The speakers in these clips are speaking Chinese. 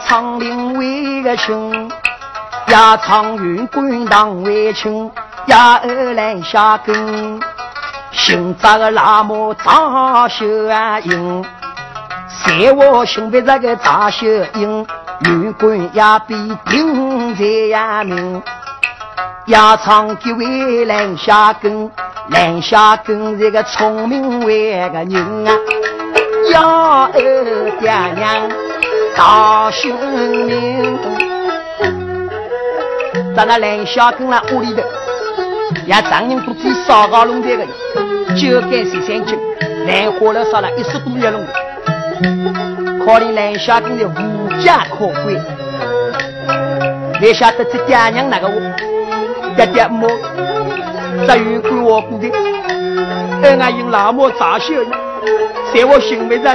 有的来长林为个亲，呀长云滚荡为亲，呀二来下根，寻找个那么大秀啊英。在我心边这个大秀英，女官也比丁在呀明。压长几位来下根，来下根这个聪明为个人啊，要二爹娘大秀英。在那蓝小根那屋里头，也常人都知烧高龙这个，酒干十三斤，来花了烧了一十多月龙。可怜来下根的无家可归，来晓得这爹娘那个我，爹爹么，只有管我过的，俺俺用那么杂秀呢，在我心里头，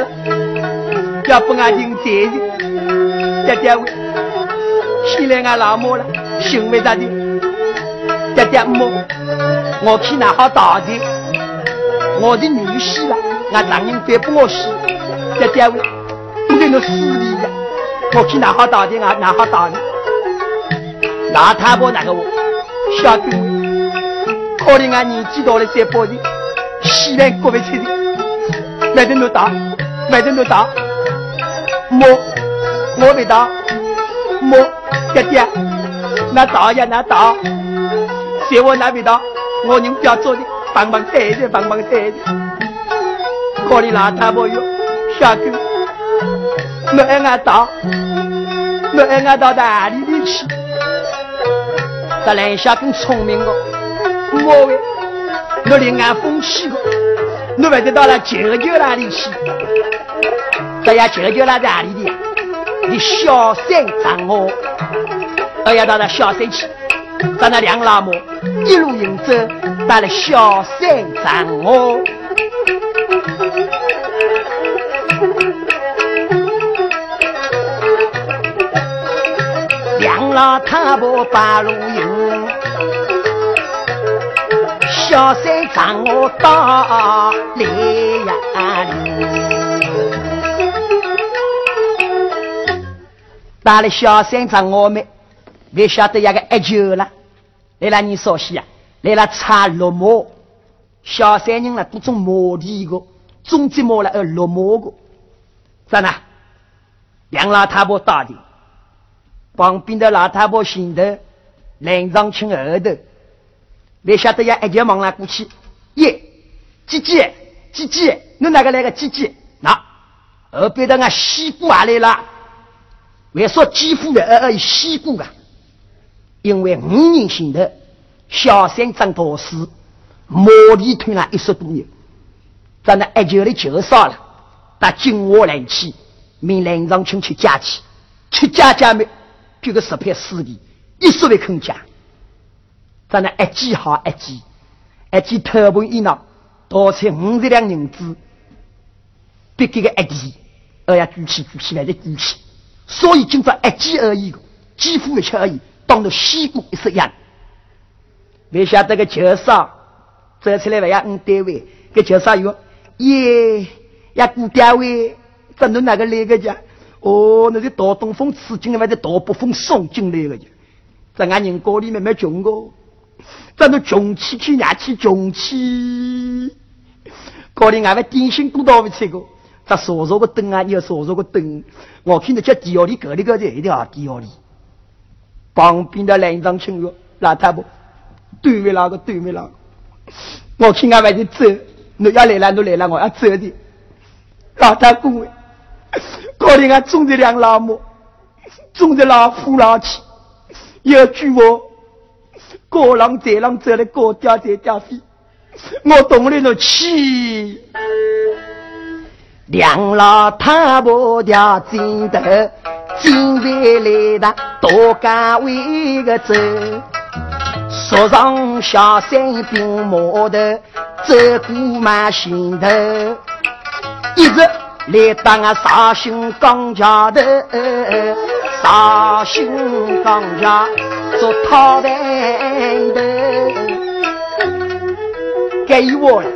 要不俺用责任，爹爹我，现在俺那么了，心里头的，爹爹么，我去哪好打的，我的女婿了，俺丈人别不我死，爹爹我。不给我死你呀！我去哪好打的啊？哪好打的？那他婆那个我晓得，可怜俺年纪大了再报的，西南过不去的，没得侬打，没得侬打，莫我没打，莫爹爹，那打呀那打，在我那边打，我人不要做的，帮帮抬的，帮帮抬的，可怜那他婆哟，晓得。我爱俺打，我爱俺到哪里里去？这来下更聪明个，我喂，我连俺风气个，我还得到了舅舅那里去？这呀舅舅那在哪里的？你小三长我，我要到了小山去，到那两老母一路迎走，到了小山长我。老太婆把路迎，小三长我到来呀到了小三长我们，别晓得一个喝酒了，来了你说西啊，来了插绿毛，小三人了都种毛地个，种植毛了呃绿毛个，咋呢？两老太婆打的。旁边的老太婆心头，脸上青额头，没晓得要一脚忙了过去，耶，姐姐，姐姐，你哪个来个姐姐？那后边的俺西姑也来了，为说继父的儿儿西姑啊，因为五人心头，小三张大师，毛利推了一十多年，在那一脚的就杀了，打金华来去，命脸上青去家去，去家家没。这个十片尸体，一说为空家，咱那一记好一记，一记头盘一拿，多出五十两银子，别给个一记，二呀举起举起来再举起，所以今朝一记而已，几乎一切而已，当着西瓜一式样。没晓得个酒商走出来不要五单位，个酒商哟，耶，呀顾单位，怎能哪个来个家？哦，那是大东风吃进来，还是大北风送进来的？在俺人家里面没穷过，在那穷气气，伢气穷气。家里俺们点心都到不吃过，这烧烧个灯啊，有烧烧个灯。我看到叫地下里，隔里个在一条地下里。旁边的两张青哟，老太婆，对面那个对面那个，我看俺们就走，你要来了，你来了，我要走的。老太公。可怜俺种着两老母，种着老夫老妻，有句话，高浪在浪走来高调在调飞，我懂了那气。两老太婆调金头，金牌来的多干为个走，说上下山兵马头，走过满心头，一直。来当啊！绍兴钢架的绍兴钢架，做讨饭的，给我了，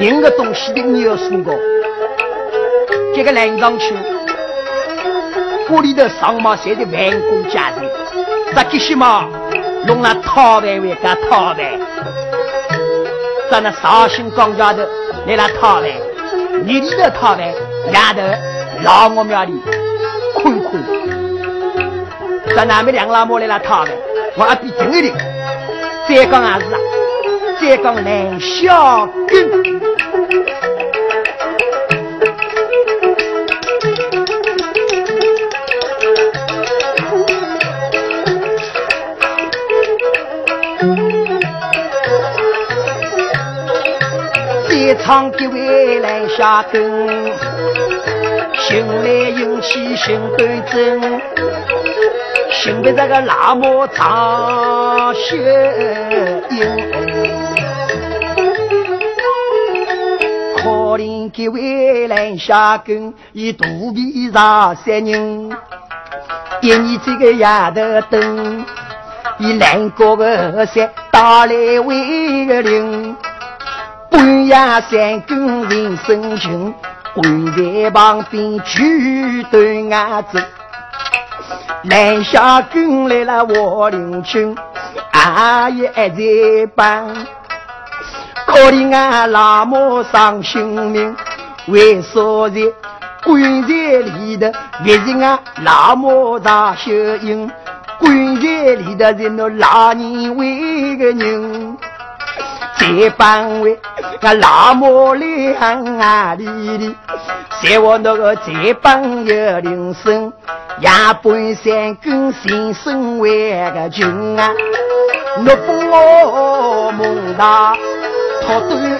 任何东西的你要说过。这个南上去，屋里头上马写的员工家庭，这这些嘛，弄那讨饭为干讨饭，在那绍兴庄家头来那讨饭，你里头讨饭，丫头老我庙里困困，在那边两老母来那讨饭，我还比听一点，再讲也是啊，再讲南小根。唱的未来下根，心来引起心对真，心的这个那么长血印，可怜的未来下根，一肚皮上三人，一年这个丫头灯，一两个个山打来为个灵。半夜三更人生情，跪在旁边举对眼子。南下跟来了我领亲，阿姨还在帮。可怜俺老母伤性命，为啥子棺材里的别是俺老母在修营？棺材里的人都老年为个人。这帮位，我老母两啊里里，在我那个这帮有铃声，夜半三更先生为个军啊，若不我梦大托端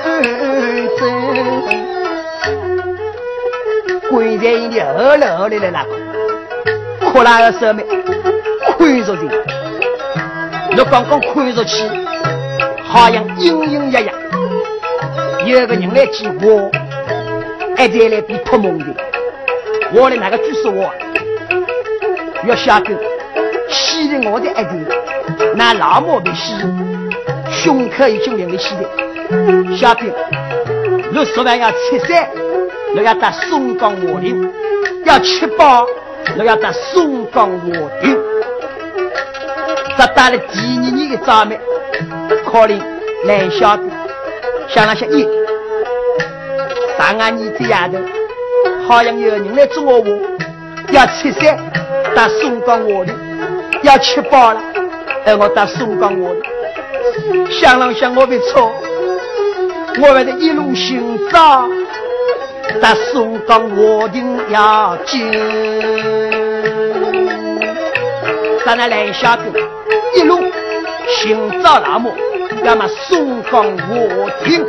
正，棺材里二楼里来那，哭那个什么，看着的，我刚刚看着去。好像隐隐约约有个人来接我，还在来比托梦的。我的那个就是我，要下个吸的我的儿子，那老毛被吸，胸口已经流了血的。下个，你说万要七三，你要打松江我岭，要七八，你要打松江我岭。这打了第二年的早面。可怜难晓得，想了想，咦，上俺你这丫头，好像有人来捉我，要七三到松江窝里，要吃饱了，哎，我到松江窝里，想了想，我别错，我还得一路寻找，到松江窝的要紧，咱那来晓得，一路寻找那么。要么松江我听，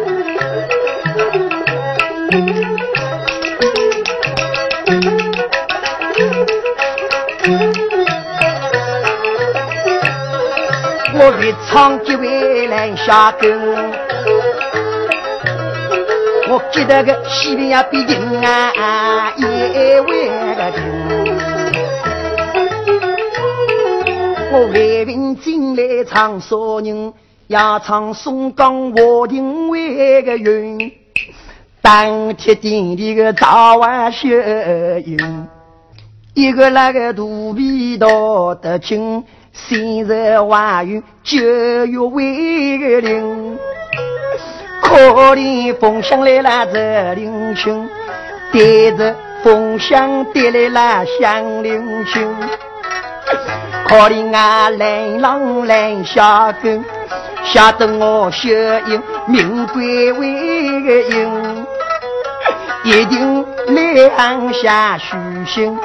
我越唱就越难下根。我记得个西边呀，毕竟啊，也为个听。我为民进来唱啥人？要唱松江我定为个云，当天顶里个早晚秀英，一个那个肚皮大得轻，三日怀孕九月为个灵，可怜风香来了这林群，带着风香带来了香菱群，可怜啊蓝郎蓝小狗。吓得我小英命归为个英，一定两下虚心，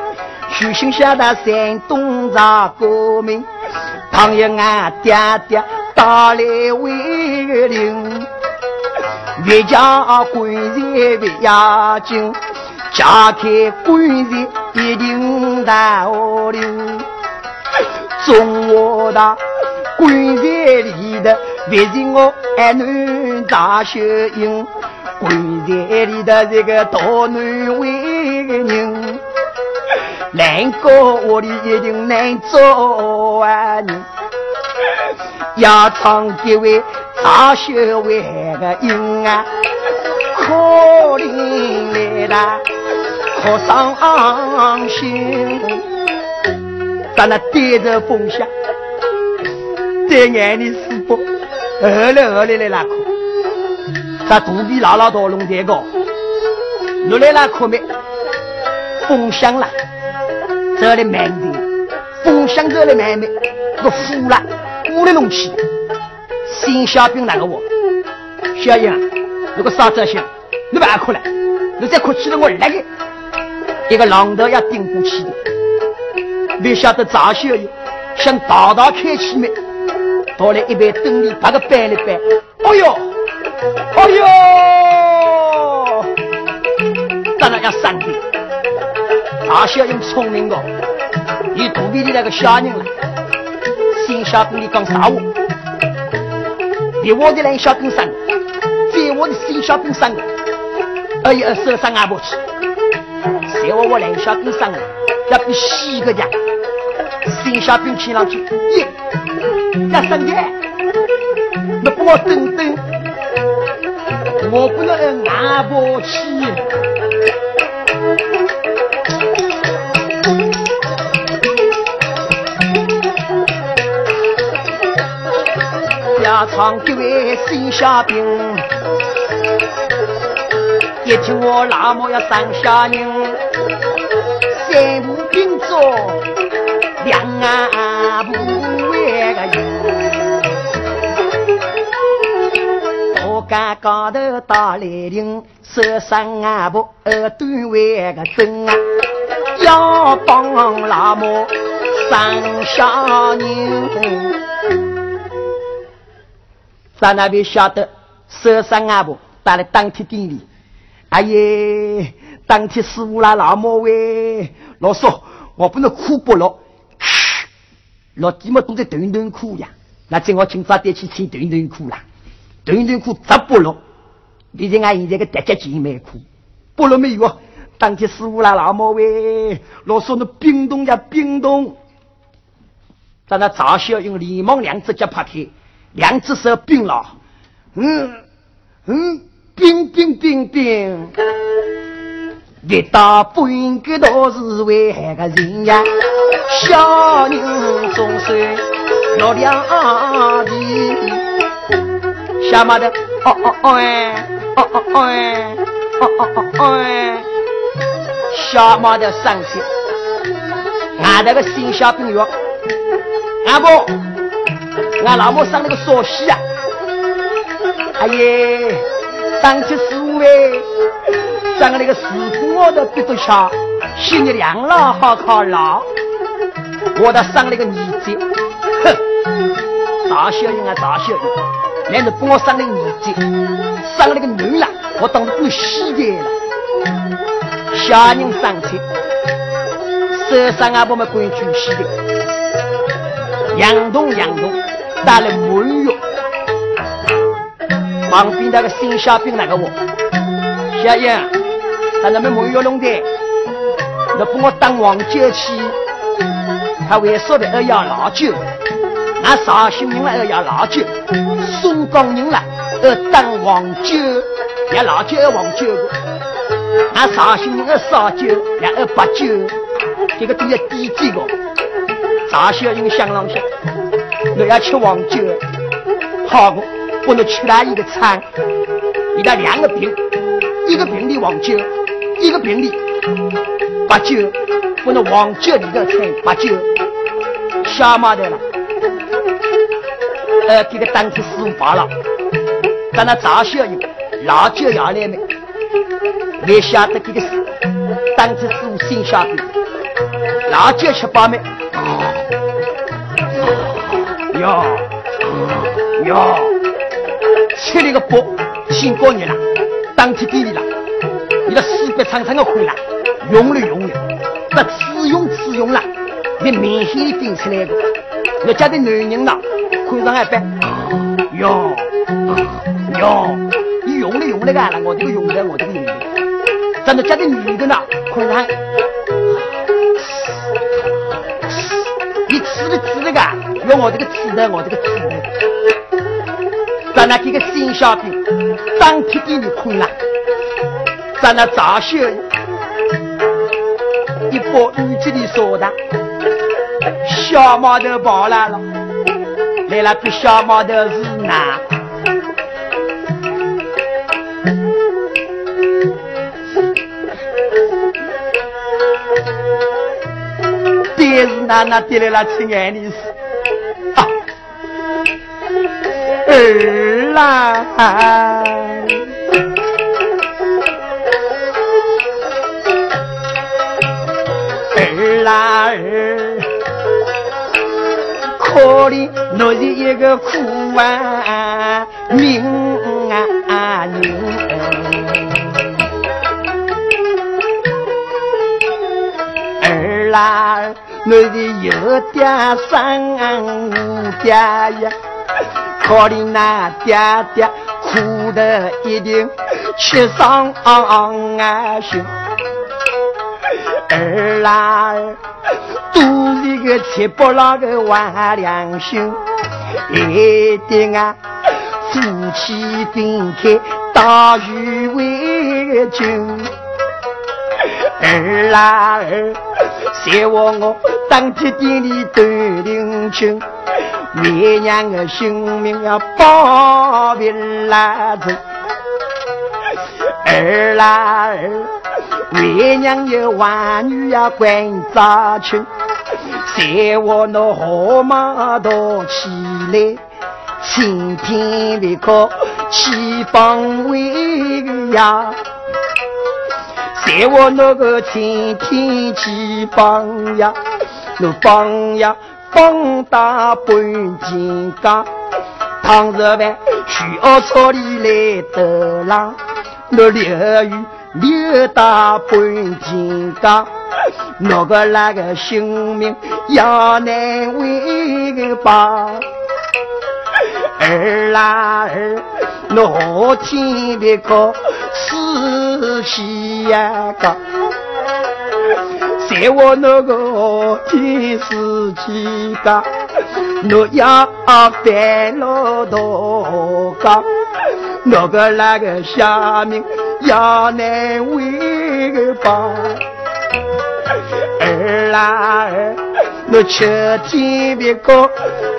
虚心下到山东找革命，倘有俺爹爹打来为个灵，越家官人为押金，家开官人一定大我灵，中我大。棺材里的别是我爱女大秀英，棺材里的这个大男为人，难过我的一定难做啊人。要唱几位大秀为个音啊，可怜来可伤心。咱那对着风向，对眼里是不？二来二来来那哭，咱肚皮拉拉到龙这个，落来那哭没？风向了，这里慢点，风向这里慢没？个呼了，呼的龙气，新小兵那个我，小英，如果啥这些，你不要哭了，你再哭起来我那个，一个榔头要顶过去的，没晓得咋小英想大大开气没？到了一杯灯里，把个掰了掰，哎呦，哎呦，当然要三天。大小英聪明的，你肚皮里那个小人了，先晓得你讲啥话，比我的两小兵三个，在我的心小兵三个，二一二四二三二不去，在我我两小兵三个，要比西个家，新小兵听上去，耶。要生的，你帮我等等，我不能拿不起。家常几位新下兵，一听我那么要上下人，三步并作两啊干高头打雷霆，手上啊不耳朵为个针啊，要帮老母生小人。在那边晓得手上阿婆打来当天店里，哎耶，当天师傅啦老母喂，老说我不能哭不落，老弟们都在断断哭呀，那正好今早点去穿断断裤啦。短短裤扎不落，毕竟俺现在个大家姐妹裤，不落没有啊。当天师傅啦，老毛喂，老说那冰冻呀冰冻，在那赵小用连忙两只脚拍开，两只手冰了，嗯嗯，冰冰冰冰，跌倒不应该都是为个人呀，小人总是落两地。小马的，哦哦哦哎，哦哦哦哎，哦哦哦哦哎，小马的上去，俺那个新小兵哟，俺婆，俺老婆生了个烧西啊，哎耶，当起师傅哎，上个那个师傅我都比得下，心里凉了好考了，我倒上那个儿子，哼，大小人啊大小人。来，你帮我生了个耳机，上那个女了，我当时不洗的了。小人上车，手上啊，我们关注洗的，洋动洋动，带了满月。旁边那个新小兵那个我，小英，在那边满月弄的，你帮我当黄酒去，他为啥的要老酒？俺绍兴人了要老酒，松江人了要当黄酒，要老酒要黄酒。个。俺绍兴人要烧酒，也要白酒，这个都要低级个。绍兴人想啷想，我要吃黄酒，好个，不能吃他一个餐，你那两个瓶，一个瓶里黄酒，一个瓶里。白酒，不能黄酒里头掺白酒，瞎马的了。呃，这个当天师傅罢了，在那赵小友老酒要来没？没晓得这个是当天师傅先下的，老酒吃饱没？哟哟，吃了个饱，辛苦你了，当天给你了，你的四百长长的回来，用了用了，那自用自用了，你明显顶出来的，我家的男人了。看上一百，哟哟，你用了用了个，我这个用的我这个用的，真的家的女的呢？看上，你吃的吃的个，用我这个吃的，我这个吃的，咱那给个新小兵当天给你困了，咱那早秀一把雨季里说的，小毛头跑来了，来了个小毛头是哪？爹是哪哪爹来了，亲爱的是啊，儿啦，我是一个苦啊命啊命。儿啦，我的有爹生无爹呀，可怜那爹爹苦得一定吃伤啊心。儿啦，都是个七不老个坏良心，一定啊，夫妻分开打鱼为君。儿啦儿，谢我我当天店里断领情，为娘的性命要保别拉子。儿啦儿，为娘的万女要关扎情，谢我那河马多起来，晴天的可起风为呀。在我那个晴天起放呀，那放呀放大半斤家，倘若万需要草里来得浪，那流雨流大半斤家，那个那个性命要难为个吧。儿啦儿，那天别个死西呀个，在我那个天死几个，我要烦恼多个，那个那个下面要难为个吧。儿啦儿，我秋天别个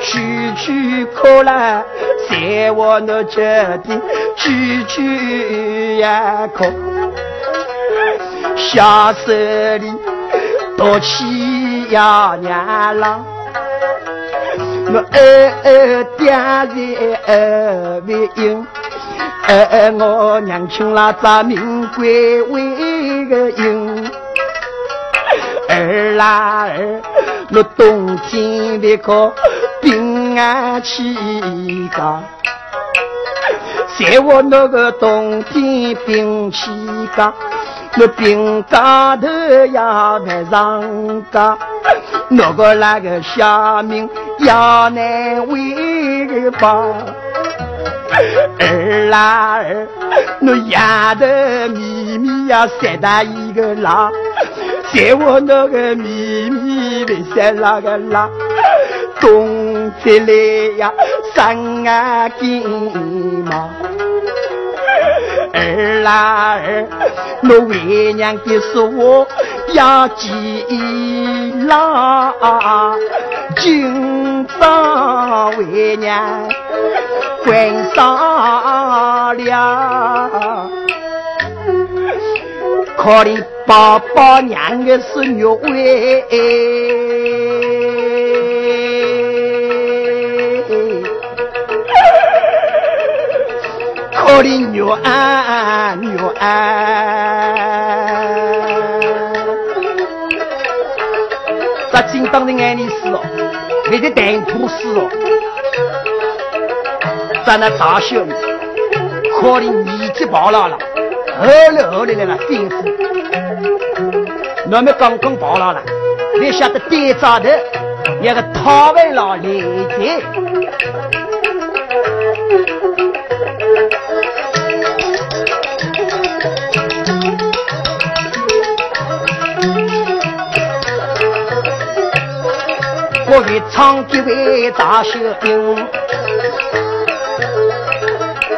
去去可来，在我那秋天去去呀可，下手里多起呀娘郎，我二二爹在二为应，二二我娘亲啦咱名贵为个应。儿啦儿，我冬天别可冰啊起个，在我那个冬天冰起个，我冰嘎头呀没上个，那个那个下面要难为个吧。儿啦儿，我丫头咪咪呀晒大一个啦。在我那个秘密的山那个啦，冬天来呀，山啊金毛，儿啦儿，我为娘的说我要记牢，今朝为娘关上了，可怜。宝宝娘的是肉味，可怜肉啊肉啊！咱今当的爱你死哦，你的蛋吐死哦，咱那大小的，可怜年纪跑了了，后来后来来了吩咐。我们刚刚跑了了，你晓得点早的一个讨饭老来的，我为唱几位大秀英，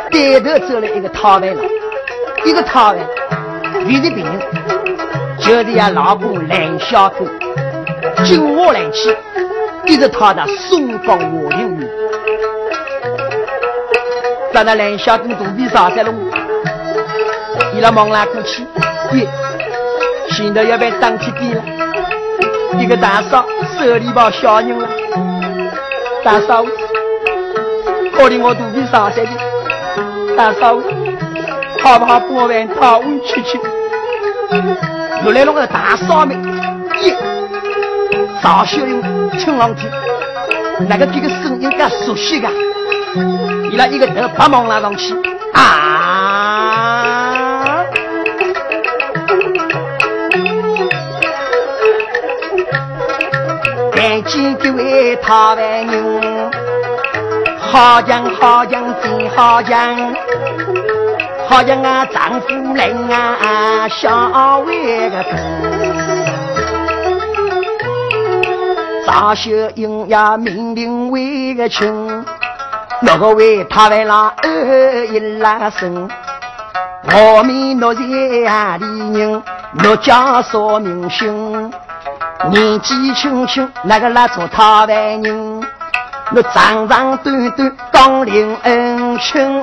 带头走了一个讨饭佬，一个讨饭，为的病人，就是呀老公蓝小狗，进屋来去，一直讨到松岗华林园，在那蓝小狗肚皮上在了，伊拉忙来过去，耶，现在要被当起点了，一个大嫂。手里抱小人了，大嫂，可怜我肚皮上塞的，大嫂，好不好帮我问讨温去去？又来了个大嫂妹，耶，赵秀英听上去，那个这个声音更熟悉啊！伊拉一个头把忙拉上去啊！见这位讨饭人，好讲好讲真好讲，好像啊丈夫人啊小为个疼。赵秀英呀命令为个亲，那个为讨饭郎。二一拉声，我们若在里人，若家说明姓。年纪轻轻，那个来做讨饭人，我长长短短刚领恩情，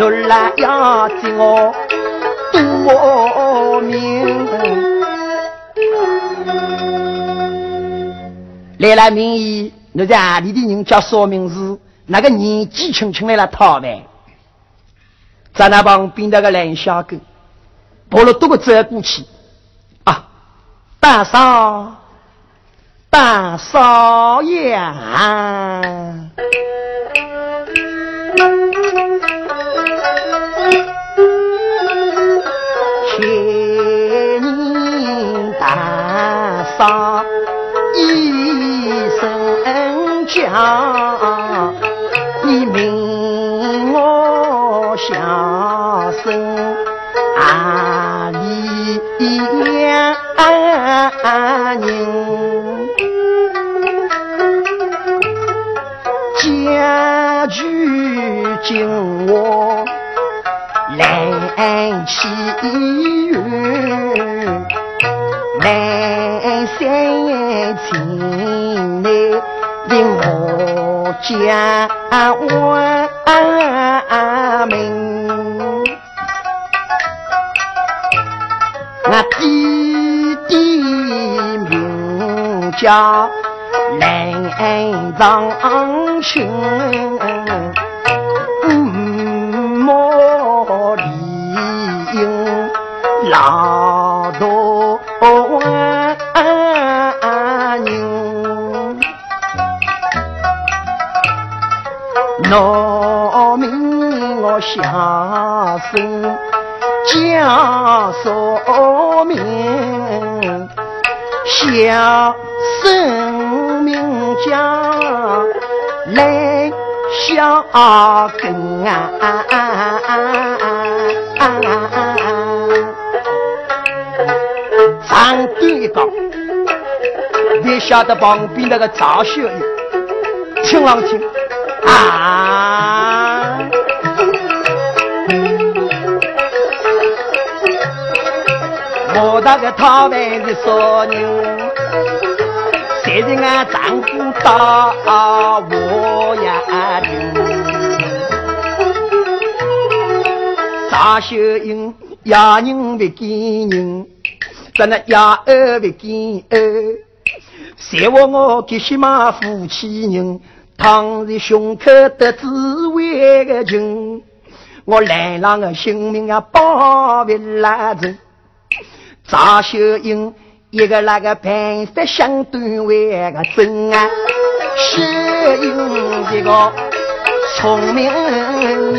我来要接我多命。来了名义，我在哪里的人叫说明是那个年纪轻轻来了讨饭，在那旁边那个蓝小狗，跑了多个走过去啊。大嫂，大嫂呀，大嫂一声叫，你命我小声啊里呀。人家具金我来起三千内令我家万民，我弟。的名叫蓝长青，农民我下生。叫说明，小生命家来小根啊！长短一高，你晓得旁边那个赵秀英，听上去啊！我那个讨饭的少人，谁人俺丈夫打我呀？大秀英压人不给人，怎那压儿不给儿？谁话我给些嘛夫妻人？倘若胸口得滋味的情，我来让个性命啊保不来着。赵秀英一个那个办法相对为个真啊，秀英一个聪明人，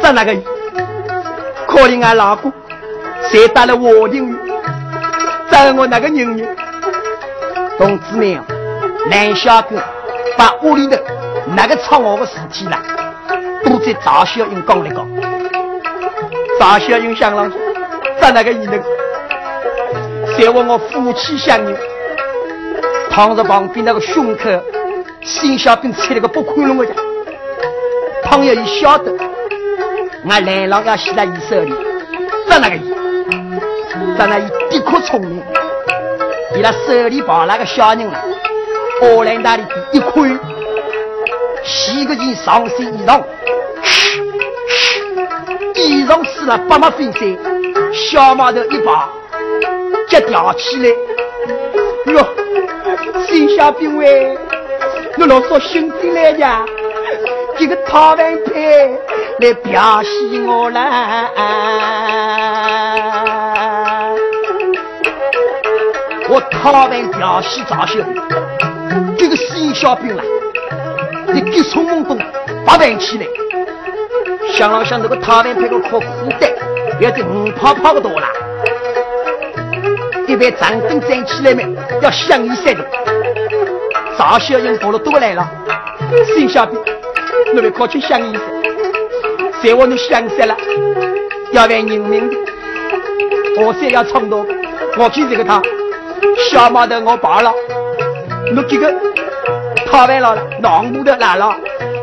在那个可怜俺老公，谁打了我的在我那个女人，同志明，蓝小哥把屋里头那个藏我的尸体了，都在赵小英讲了讲，赵小英想了。在那个你那个，谁问我夫妻相拥，躺在旁边那个胸口，心小兵吃了个不宽容的家。朋友一晓得，俺来郎要死在伊手里，在那个伊，在那伊的确聪明，伊拉手里抱那个小人了，荷兰大里一看，洗个件上身衣裳，衣裳湿了八马飞散，小毛头一把，脚吊起来，哟，新小兵喂，你老说兄弟来呀？这个讨饭配来表现我啦！我讨饭表现咋秀？这个新小兵啦，你急冲猛动，发饭起来，想了想那个讨饭配个可负担，要得五泡泡的多啦。一般长凳站起来没？要响一三的。赵小英过了多来了，新小兵。我们快去想一想，在我都想死了，要为人民的，我再要冲动，我去这个他，小毛头我罢了，我这个讨完了了，南部的来了，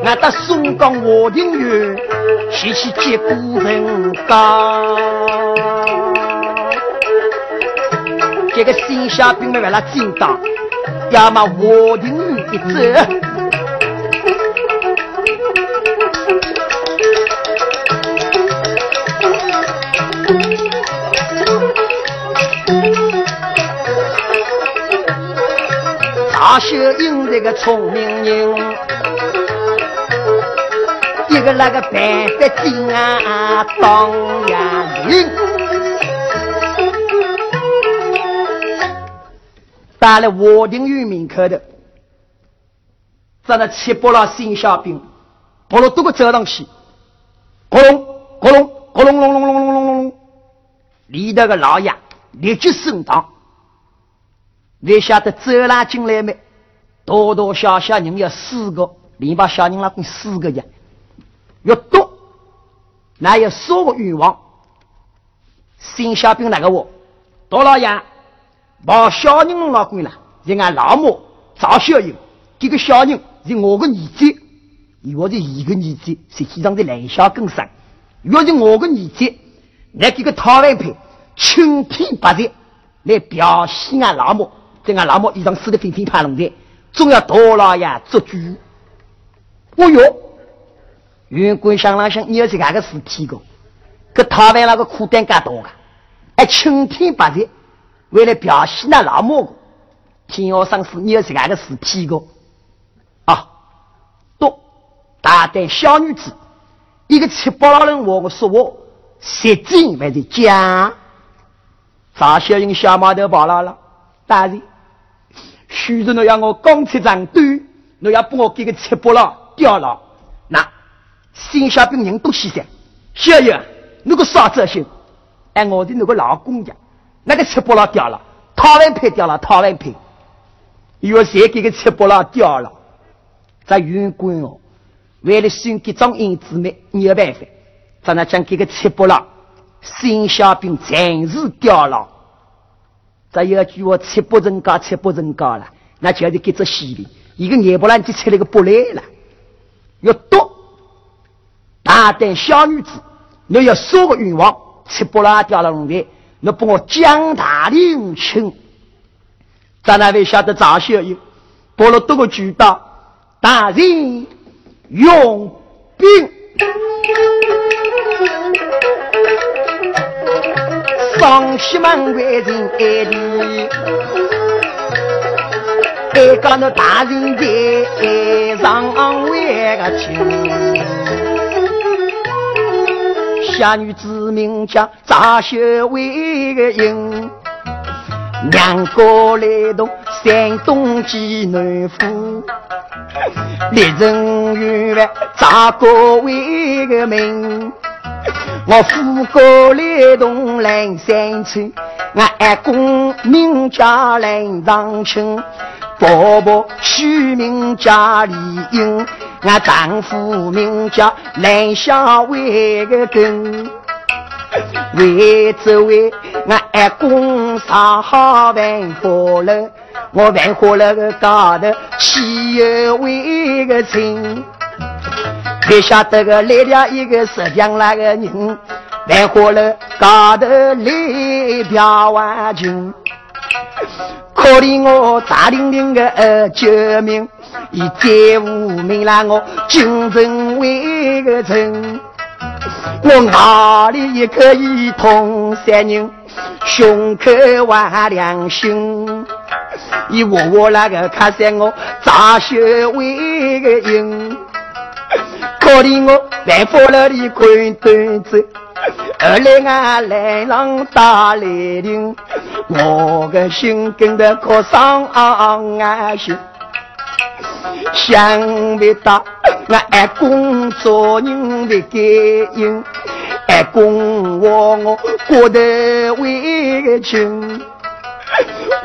俺到松江华亭园，去去接古人家，这个新下兵们为了进党，要么华亭园一走。秀英这个聪明人，一个那个办法精啊，当呀灵。到了华亭园门口的，在那七八老新小兵，跑了多个走上去，咕隆咕隆咕隆隆隆隆隆隆隆，里头个老爷立即升堂。你晓得走拉进来没？多多少少人有四个，连把小人拉共四个呀。越多，那有啥个愿望？新小兵那个我，多老爷把小人拉过来，是俺老母赵小英，这个小人是我的儿子，我是一个儿子，实际上是两小更生。若是我的儿子，来这个讨饭派青天白日来表现俺老母。在俺老母衣裳撕得乒乒乓乓的，总要多老爷做主。哦哟，云贵想了想，你要是哪个事体个？可台湾那个苦担干多个，还青天白日为了表现那老母个，天要上司你要是哪个事体个？啊，多大胆小女子，一个七八老人我个说我，实际还是假。赵小英小毛头跑来了，大人。许是侬要我钢铁长短，侬要把我给个切剥了掉了，那新小兵人都牺牲。小爷，那个啥子心？哎，我的那个老公家，那个切剥了掉了，讨完牌掉了，讨完牌，又谁给个切剥了掉了？这员官哦，为了选这张银子没没有办法，在那将给个切剥了，新小兵暂时掉了。再有句话，七不成高，七不成高了，那就是给这西里一个眼不烂就出来个不来了。要多大胆小女子，你要说个愿望，七不拉掉了龙台，你帮我江大领请。咱那位晓得赵小友，拨了多个渠道，大人用兵。双喜门外人爱里，爱讲那大人在上位个亲。小女子名叫赵秀为个英，娘家来到山东济南府，历任员外赵国为个名。我父哥来同蓝山村，我阿公名叫蓝长青，婆婆取名叫李英，我丈夫名叫蓝小伟个根。为这位我阿公上好万花楼，我万花了个高头岂有为个亲？别晓得个来了一个石匠那个人，万花了高头来表万军。可怜我大玲玲个救命，一再无名了我精神为个城。我哪里也可以同三人，胸口万良心。一窝窝那个看在我扎血为个因，可怜我来佛了的困顿子，二来俺来浪打雷霆，我的心跟得可伤安心。想不到我爱公做人的感应，爱公我我过得委屈，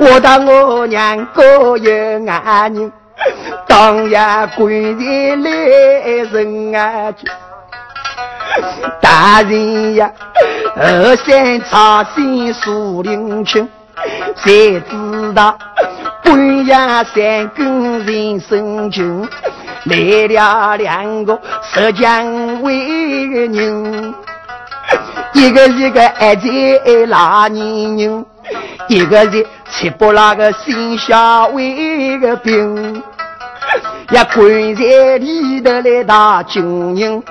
我当我娘个有爱人，当呀官人来人啊，大人呀，二三茶心树林青，谁知道？半夜三更人生穷，来了两个浙江为个人，一个是个爱在拉年人，一个是吃不那个心下为个病，呀棺材里头来打军人，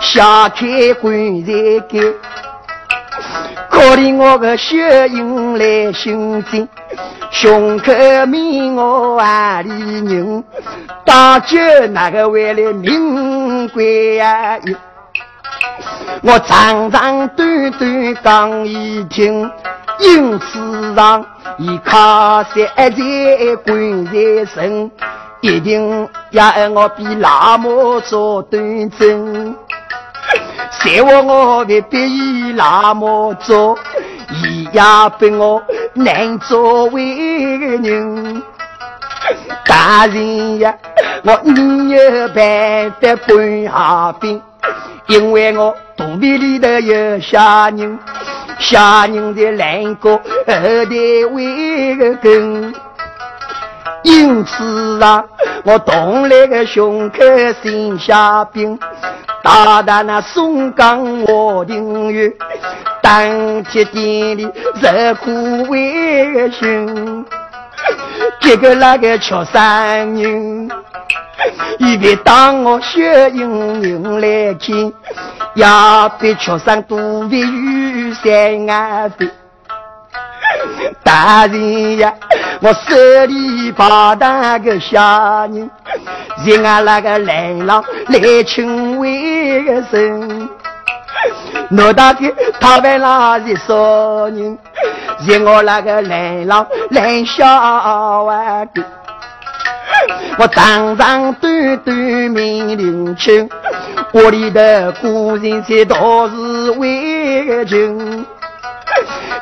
下开棺材盖，可怜我个血印来寻亲。胸口铭我万里人，大酒那个为了名贵呀！我长长短短讲一听，因此上一靠山在关在身，一定要我比老母做端正。谁话我未必比老母做？一呀被我难作为个人，大人呀，我没有办法搬下兵，因为我肚皮里头有小人，小人的难过后代为个根，因此啊，我动了个胸口心下病。大大那松岗我庭院，当天店里热苦为心，这个那个吃三人，一边当我血盈盈来看，要被吃上肚皮与三安飞。大人呀，我手里抱大个小人，人啊那个来了来请为个生，我大的他为哪里说人？人我那个来了来小娃的，我长长短短命灵轻，我里的古人才都是为个情。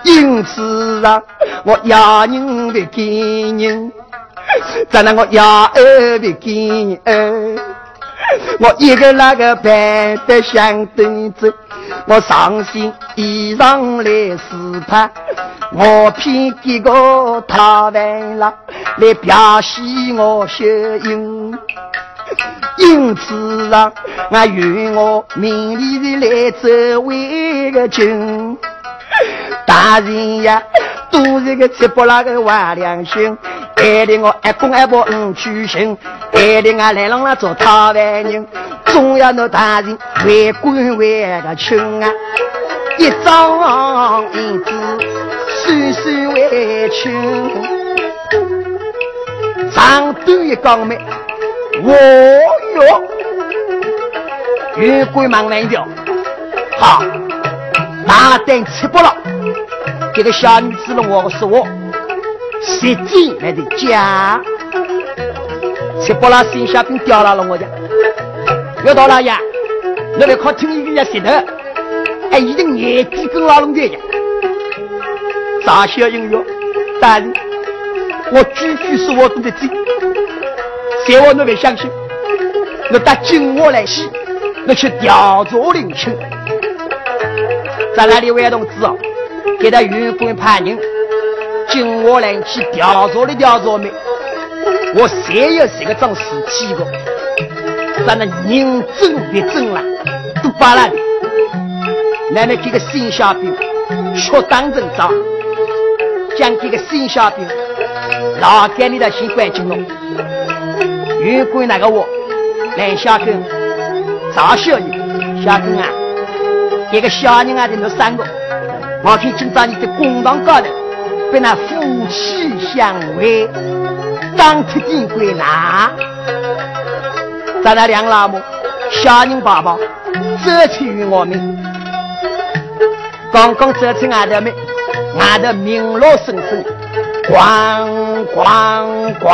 因此啊，我压人的给人，再让我压二的给二，我一个那个白的相对子，我上心衣裳来试探，我偏给个他完了来表现我秀英。因此啊，我愿我名利的来走为个君。大人呀，都是个吃不那个坏良心，害得我爱公爱婆唔屈心，害得俺来让那做讨饭人，总要那大人为官为个亲啊，一张银子岁岁为亲，长短一讲没，我哟，月官忙来掉，好。大胆吃不了，这个小女子了，我说我实际来的家，吃不了心下病掉了了，我讲，要到了呀，我来靠听一个呀舌头，还一定眼睛跟老龙的呀，傻小音乐，但我句句说我都得记，谁我都别相信，我打紧我来洗，我去调查领情。在那里位同志哦，给他员官派人，今我来去调查的调查没？我谁有谁个装尸体个？咱那人真别真了，都扒了的。奶奶给个新小兵，学当真早，讲给个新小兵，老干你的心关紧了。员官那个我，来下根，赵小人，下根啊！一个小人啊，在那三个，我看今朝你在公堂高头，被那夫妻相会，当铁定归拿。咱那两老母，小人爸爸，走出于我们，刚刚走出外头门，外头鸣锣声声，咣咣咣，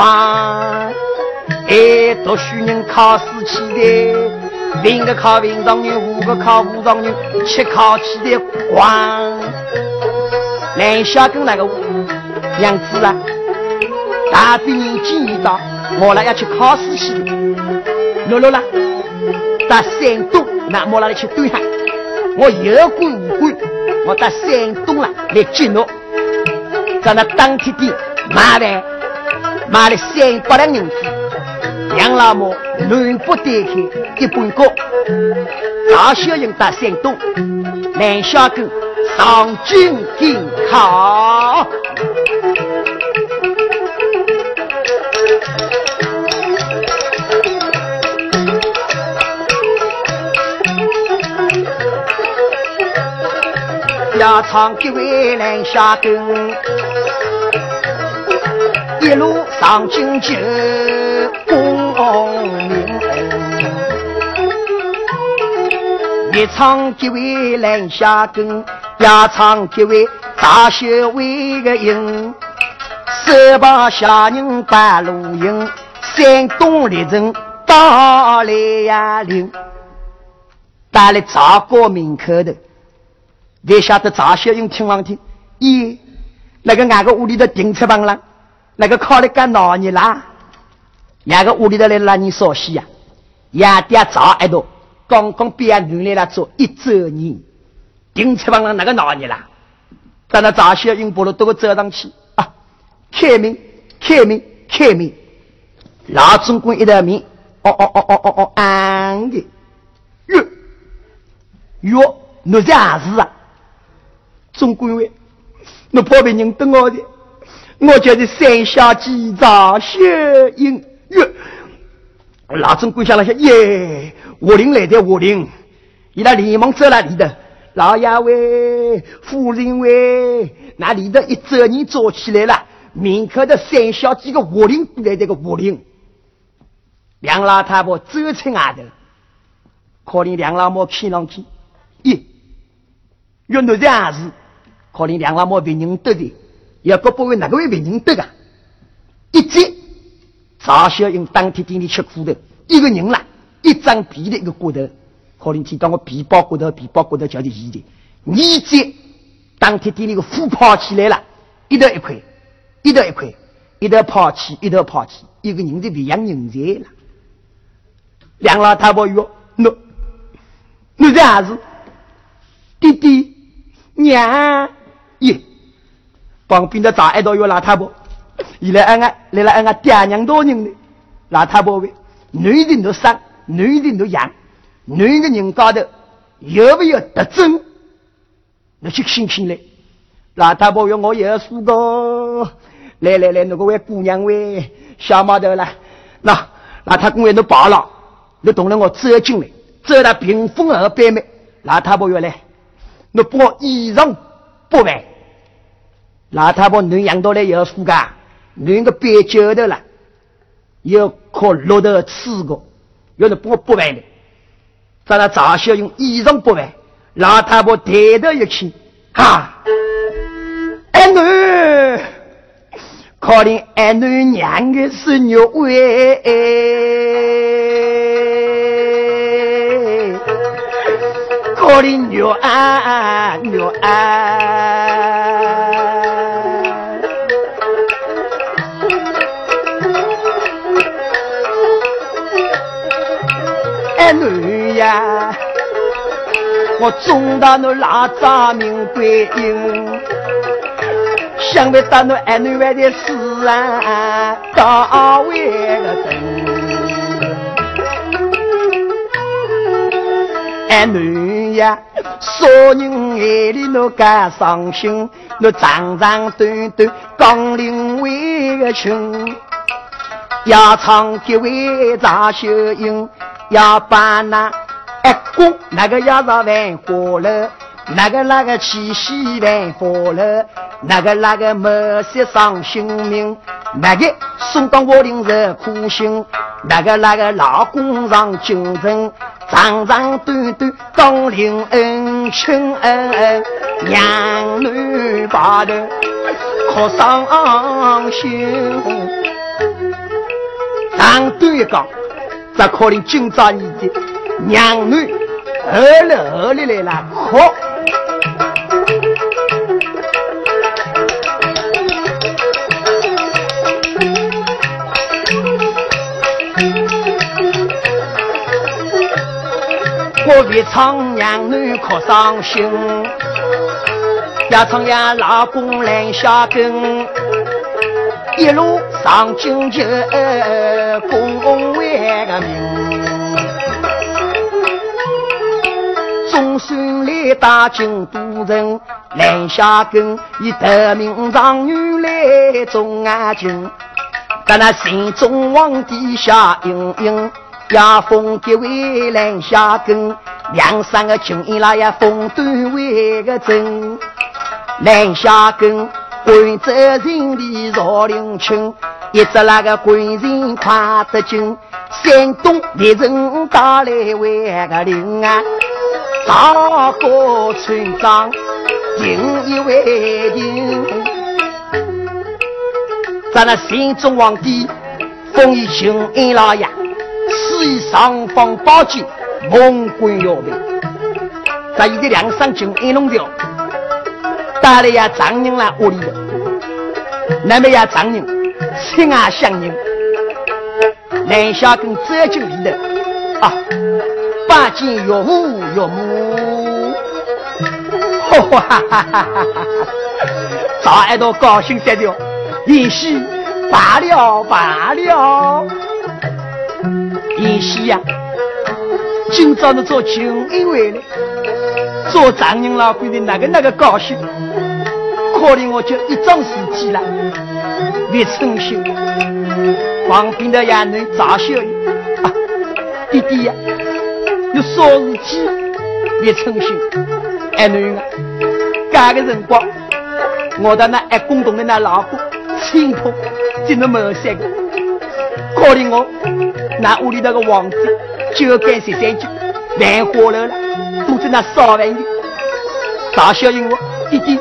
哎，读书人考试去的。另一个考文状元，五个考武状元，七考起的光。南下跟那个娘子啊，大比年纪一大，我来要去考试去了。诺诺啦，到山东那我来去对喊，我有官无官，我到山东了来接侬。在那当天的买来买了三百两银子，杨老母。南北对开一本高，大小人到山东，南下根上京赶考。要唱几位南下根，一路上京就一唱几位来下根，要唱几位大小为个音，十八下人半路营，山东列阵打来呀铃，打来赵国门口的，你晓得赵小英听望听？咦，那个俺个屋里的顶车房了，那个考的干哪你啦？俺个屋里的来拉你烧西呀？呀爹赵一多。刚刚毕业女来了做一周年，顶车房上那个闹热啦？在那早些运波了都给走上去啊！开门，开门，开门！老总管一道面，哦哦哦哦哦哦，安的哟哟，那这样子啊？总管喂，你怕别人等我的？我就是三小姐赵小英哟。老总管想了想，耶！武林来的武林，伊拉连忙走了里头。老爷喂，夫人喂，那里头一走人坐起来了，门口的三小几个武林来这个武林，梁老太婆走出外头，可怜梁老母看上去，咦，原来这样子，可怜梁老母被人得的，要不不会哪个会被人得啊？一接，赵小英当天店里吃苦头，一个人了。一张皮的一个骨头，可能提到我皮包骨头，皮包骨头叫做一的。你这当天店里个虎跑起来了，一头一块，一头一块，一头跑起，一头跑起，一个人的培养人才了。两老太婆哟，喏，你这样子，弟弟娘耶，旁边的长一道有老太婆，伊来俺俺来了俺俺爹娘多人的老太婆喂，女人都生。男的都养，男的人高头有没有特征？你去听听来。老太婆说：“我有数个。”来来来，那个位姑娘喂，小毛头了。那老太公为你跑了，你懂了我走进来，走到屏风后边面。老太婆说：“来，你把衣裳不完。”老太婆你养到来有数个，你个别脚头了，有颗骆驼刺过。要是不不完的，咱那早小用衣裳不完，老太婆抬头一看，哈，俺女，可怜俺女娘的是肉味，可怜牛啊牛啊。女呀，我中到那拉杂名归阴，想不到那儿女外的事啊，高为个真。儿女呀，少人眼里那干伤心，那长长短短刚领为个亲，要唱几位杂秀英，要把那。一公那个鸭子万花了，那个那个七夕万花了，那个那个某些伤心命，那个送到我领热苦心，那个那个老公上九层，长长短短当领恩亲恩恩，娘女把头可伤心。长短一讲，这可能今朝你的。娘女，二来二来来了，好。我为唱娘女哭伤心，要唱呀老公来下根，一路上荆棘公为个名。中孙来打进都城，拦下根以得名长女来中安军。在那心中往地下阴阴，也封几位拦下根，两三个军营那也封短为个真。拦下根关责人的赵灵清，一只那个官人跨得紧，山东猎人打来为个令啊。大个村长定一位定，咱那心中皇帝封以秦恩老爷，赐以上方宝剑，蒙冠耀背。咱一的两三军一弄掉，带来呀张人来屋里的，那么呀张人亲爱相认，南下跟浙军里的啊。八斤岳父岳母，哈哈哈哈哈！早挨到高兴死掉，演戏罢了罢了。演戏呀，今朝你做亲因为了，做丈人老鬼的那个那个高兴，可怜我就一桩事体了，别称心。旁边的丫能咋笑？啊，弟弟呀。有少日气，别称心，哎女啊，干个辰光，我的那爱公洞的那老婆，心痛，只能没三个。可怜我那屋里那个王子，就干十三斤，万花楼了，肚子那烧饭的。大小因我弟弟，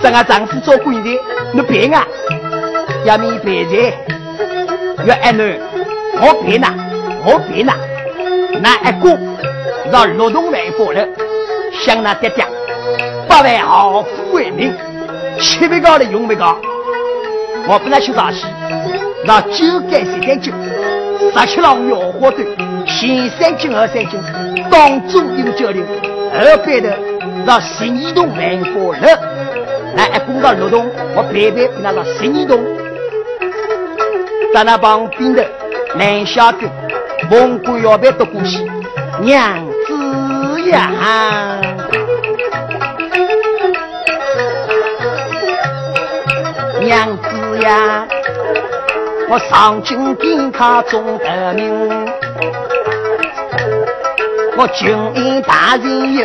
这俺丈夫做官的，你别啊，要米白菜，要爱女，我别拿，我别拿。那一个让劳动万发了，向那爹爹八万豪富为名，七万高的用不高，我本来去打戏，让九干十三斤，十七郎摇花队，前三斤二三斤，当中有交流，二百的让十一栋万发了，那一公到劳动，我白白给那个十一栋，在那旁边的南下军。蒙古要被夺过去，娘子呀，娘子呀，我上京点卡中得名，我军营大人有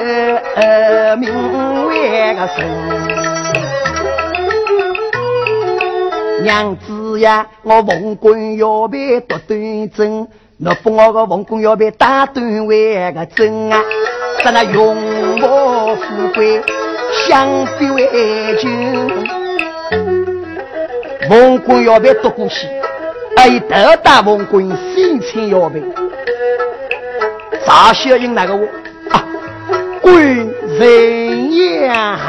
名为个神，娘子呀，我文官要被夺端正。那不我个文公要被打断为个真啊！咱那永不富贵，相比为君。文官要被夺过去，哎，得大文官心情要被。咋小人那个我啊？官人呀！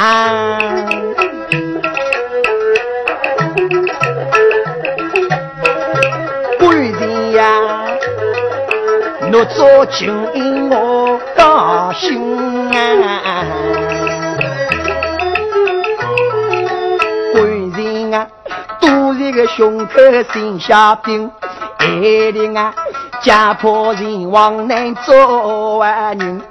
我做军营，我伤心啊！官人啊，多一个胸口心下病，爱的啊，家破人亡难做人。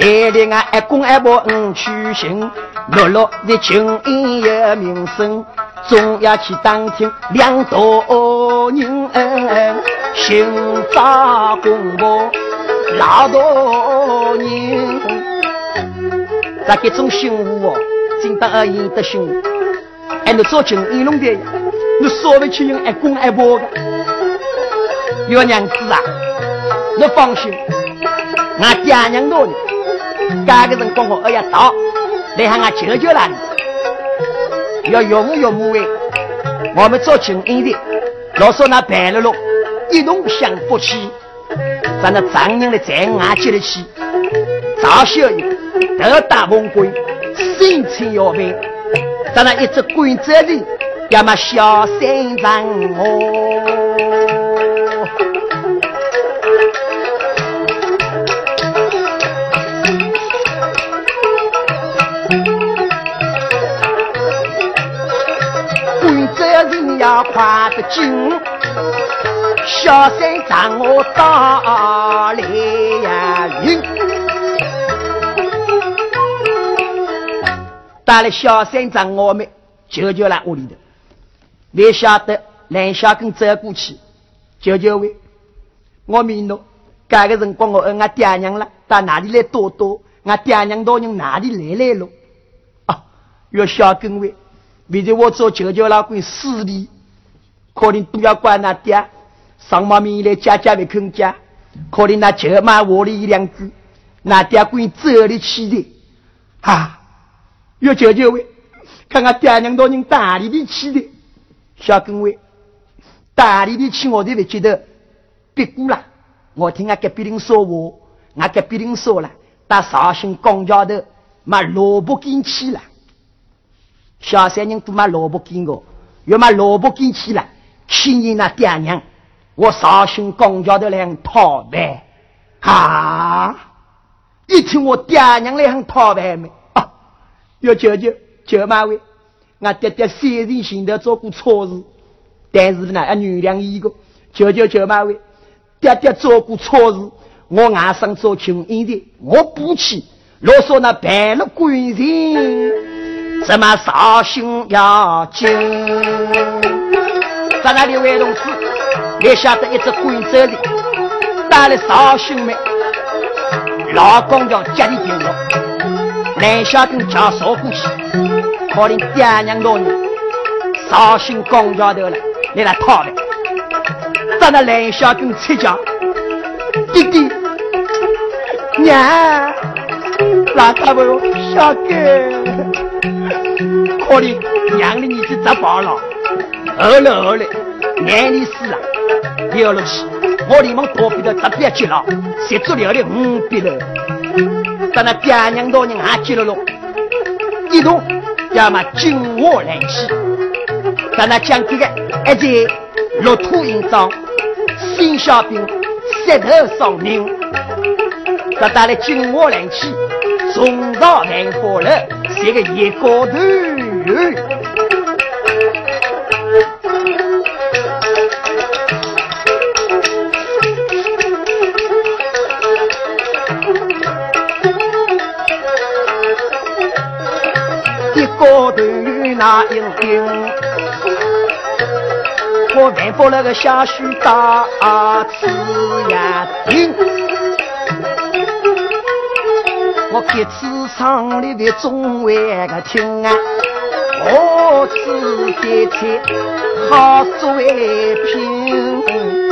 爱的啊，一公一婆五娶亲，落落的情义有名声，总要去当听两多人，心扎公婆老多人。咋这种幸福哦，真得而言得幸福。哎，你做情义弄的，你说不去用一公一婆的，有娘子啊，你放心，俺爹娘多呢。干个人光我二呀到，来喊俺舅舅来，要岳母岳母哎，我们做亲姻的，老说那白了喽，一同享福气，咱那丈人的在俺接得起，赵小爷德大丰贵，心情要备，咱那一只官责人，要么小三长哦。要快得紧，小三让我打来呀！云，打了小三让我们舅舅来屋里头，没晓得蓝小根走过去，舅舅问，我明了，这个辰光我问俺爹娘了，到哪里来躲躲？俺爹娘到人哪里来来了？啊，要小根问。为着我做舅舅老公死的，可能都要管那爹。上毛面来家家的肯家，可怜那舅妈话了一两句，那爹归走里去的。啊，有舅舅喂，看看爹娘到人大里的去的，小跟喂，大里的去我都不觉得别过了。我听俺隔壁人说话，俺隔壁人说了，到绍兴公家头买萝卜干去了。小三人都买萝卜给我，要买萝卜干去了。去年那爹娘，我绍兴公家的两讨饭啊！一听我爹娘来很讨饭没啊？要舅舅舅妈喂，俺爹爹三人行的做过错事，但是呢要原谅一个。舅舅舅妈喂，爹爹做过错事，我外甥做穷人的，我不去。若说那败了官人。怎么绍兴要紧？在那里位同志，你晓得一只官走的，带来绍兴妹？老公叫家里进了，男小跟家说过去，可怜爹娘老人绍兴公家头了，你来讨来。咱那男小跟出家，弟弟娘，哪他们小哥？可怜娘的年纪长饱了，饿了饿了，眼里死了，流了气。我连忙躲避到这边去了，谁足了的五笔了。等那爹娘老人也接了了，一同要么金窝来起。等那将这个一在骆驼营长，新小兵石头上人，这带来金窝来起，重造万花楼，这个一高头。高头那一顶，我万福那个下水大吃呀顶，我鼻子上里的中外个听啊。我吃点菜，好做一品。